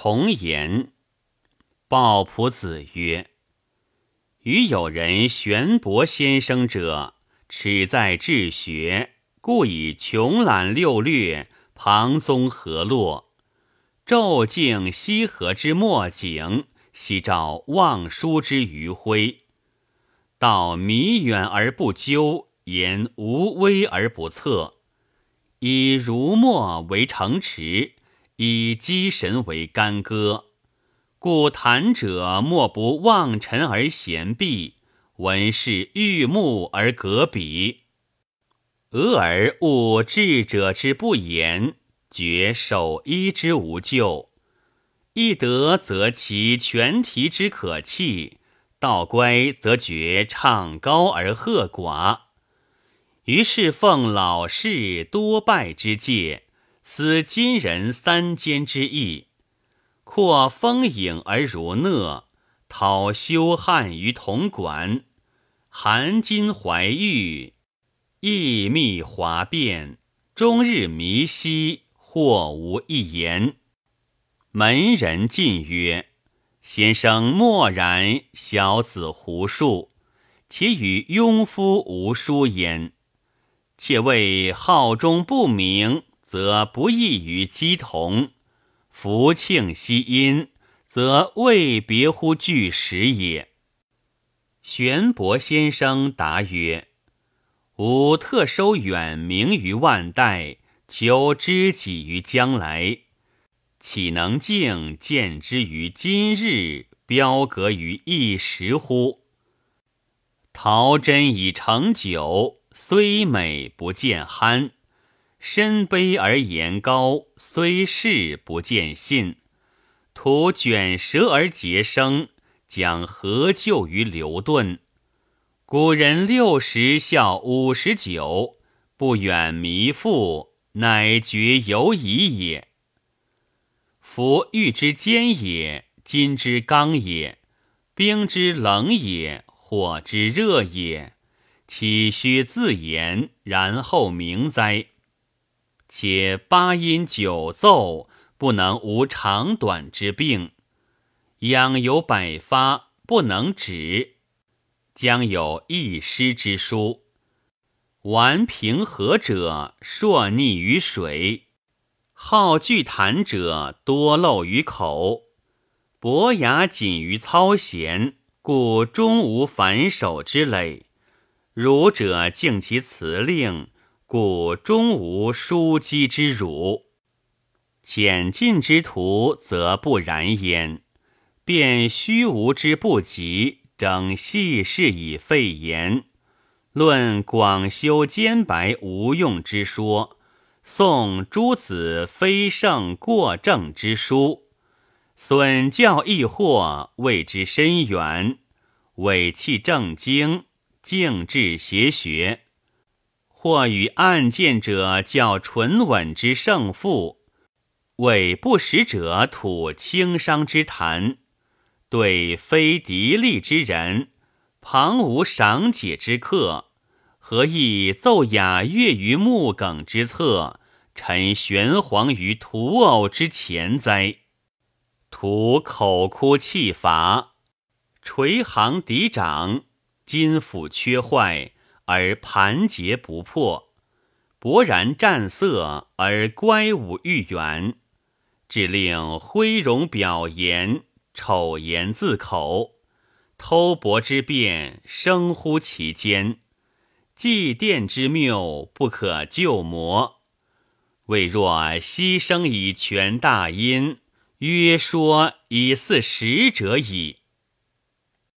重言。鲍仆子曰：“余有人玄伯先生者，耻在治学，故以穷览六略，旁宗河洛，骤敬西河之末景，夕照望舒之余晖。道弥远而不究，言无微而不测。以儒墨为城池，以机神为干戈。故谈者莫不望尘而闲避，闻是欲目而隔彼。俄而悟智者之不言，觉守一之无咎。一得则其全体之可弃，道乖则觉唱高而贺寡。于是奉老士多拜之戒，思今人三间之意，扩风影而如讷，讨修汉于铜管，含金怀玉，意密华变，终日迷兮，或无一言。门人进曰：“先生默然，小子胡述，且与庸夫无殊焉。且谓号中不明，则不异于鸡同；福庆息音，则未别乎巨石也。”玄伯先生答曰：“吾特收远名于万代，求知己于将来。”岂能敬见之于今日，标格于一时乎？陶真以成酒，虽美不见酣；身卑而言高，虽仕不见信。徒卷舌而结声，将何救于流遁？古人六十笑五十九，不远弥父，乃绝犹疑也。夫玉之坚也，金之刚也，冰之冷也，火之热也，岂须自言，然后明哉？且八音九奏不能无长短之病，养有百发不能止，将有一诗之书。玩平和者，硕溺于水。好聚谈者多漏于口，伯牙紧于操弦，故终无反手之累；儒者敬其辞令，故终无枢机之辱。浅近之徒则不然焉，便虚无之不及，整细事以废言，论广修兼白无用之说。宋诸子非圣过正之书，损教益惑，谓之深远；伪弃正经，静治邪学。或与暗见者较纯稳之胜负，伪不识者吐轻伤之谈。对非敌利之人，旁无赏解之客。何以奏雅乐于木梗之侧，陈玄黄于土偶之前哉？徒口枯气乏，垂行抵掌，筋腑缺坏而盘结不破，勃然战色而乖舞欲圆，致令挥容表言，丑言自口，偷薄之变生乎其间。祭奠之谬不可救磨，未若牺牲以全大音，约说以似实者矣。